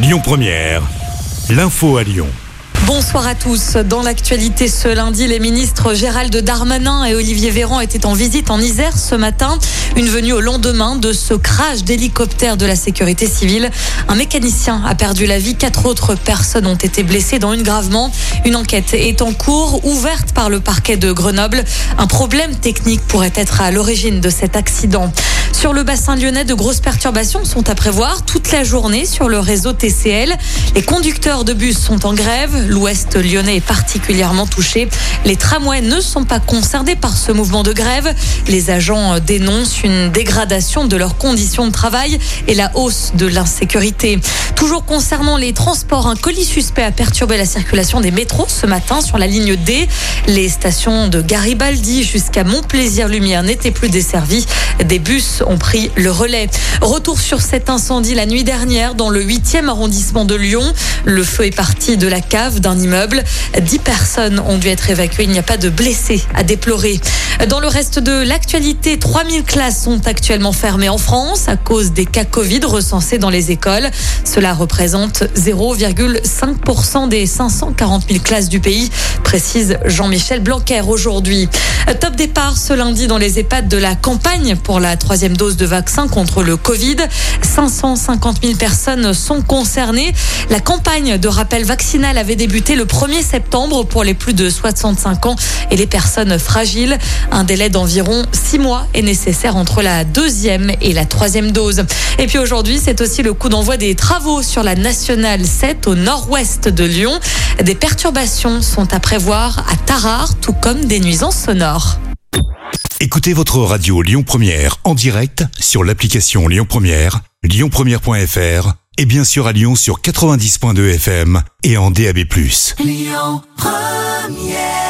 Lyon Première, l'info à Lyon. Bonsoir à tous. Dans l'actualité ce lundi, les ministres Gérald Darmanin et Olivier Véran étaient en visite en Isère ce matin. Une venue au lendemain de ce crash d'hélicoptère de la sécurité civile. Un mécanicien a perdu la vie. Quatre autres personnes ont été blessées, dont une gravement. Une enquête est en cours, ouverte par le parquet de Grenoble. Un problème technique pourrait être à l'origine de cet accident. Sur le bassin lyonnais, de grosses perturbations sont à prévoir toute la journée sur le réseau TCL. Les conducteurs de bus sont en grève. L'ouest lyonnais est particulièrement touché. Les tramways ne sont pas concernés par ce mouvement de grève. Les agents dénoncent une dégradation de leurs conditions de travail et la hausse de l'insécurité. Toujours concernant les transports, un colis suspect a perturbé la circulation des métros ce matin sur la ligne D. Les stations de Garibaldi jusqu'à Montplaisir-Lumière n'étaient plus desservies. Des bus ont pris le relais. Retour sur cet incendie la nuit dernière dans le 8e arrondissement de Lyon. Le feu est parti de la cave d'un immeuble. 10 personnes ont dû être évacuées. Il n'y a pas de blessés à déplorer. Dans le reste de l'actualité, 3000 classes sont actuellement fermées en France à cause des cas Covid recensés dans les écoles. Cela représente 0,5% des 540 000 classes du pays, précise Jean-Michel Blanquer aujourd'hui. Top départ ce lundi dans les EHPAD de la campagne pour la troisième dose de vaccin contre le Covid. 550 000 personnes sont concernées. La campagne de rappel vaccinal avait débuté le 1er septembre pour les plus de 65 ans et les personnes fragiles. Un délai d'environ 6 mois est nécessaire entre la deuxième et la troisième dose. Et puis aujourd'hui, c'est aussi le coup d'envoi des travaux sur la nationale 7 au nord-ouest de Lyon. Des perturbations sont à prévoir à Tarare, tout comme des nuisances sonores. Écoutez votre radio Lyon Première en direct sur l'application Lyon Première, lyonpremière.fr et bien sûr à Lyon sur 90.2 FM et en DAB+. Lyon Première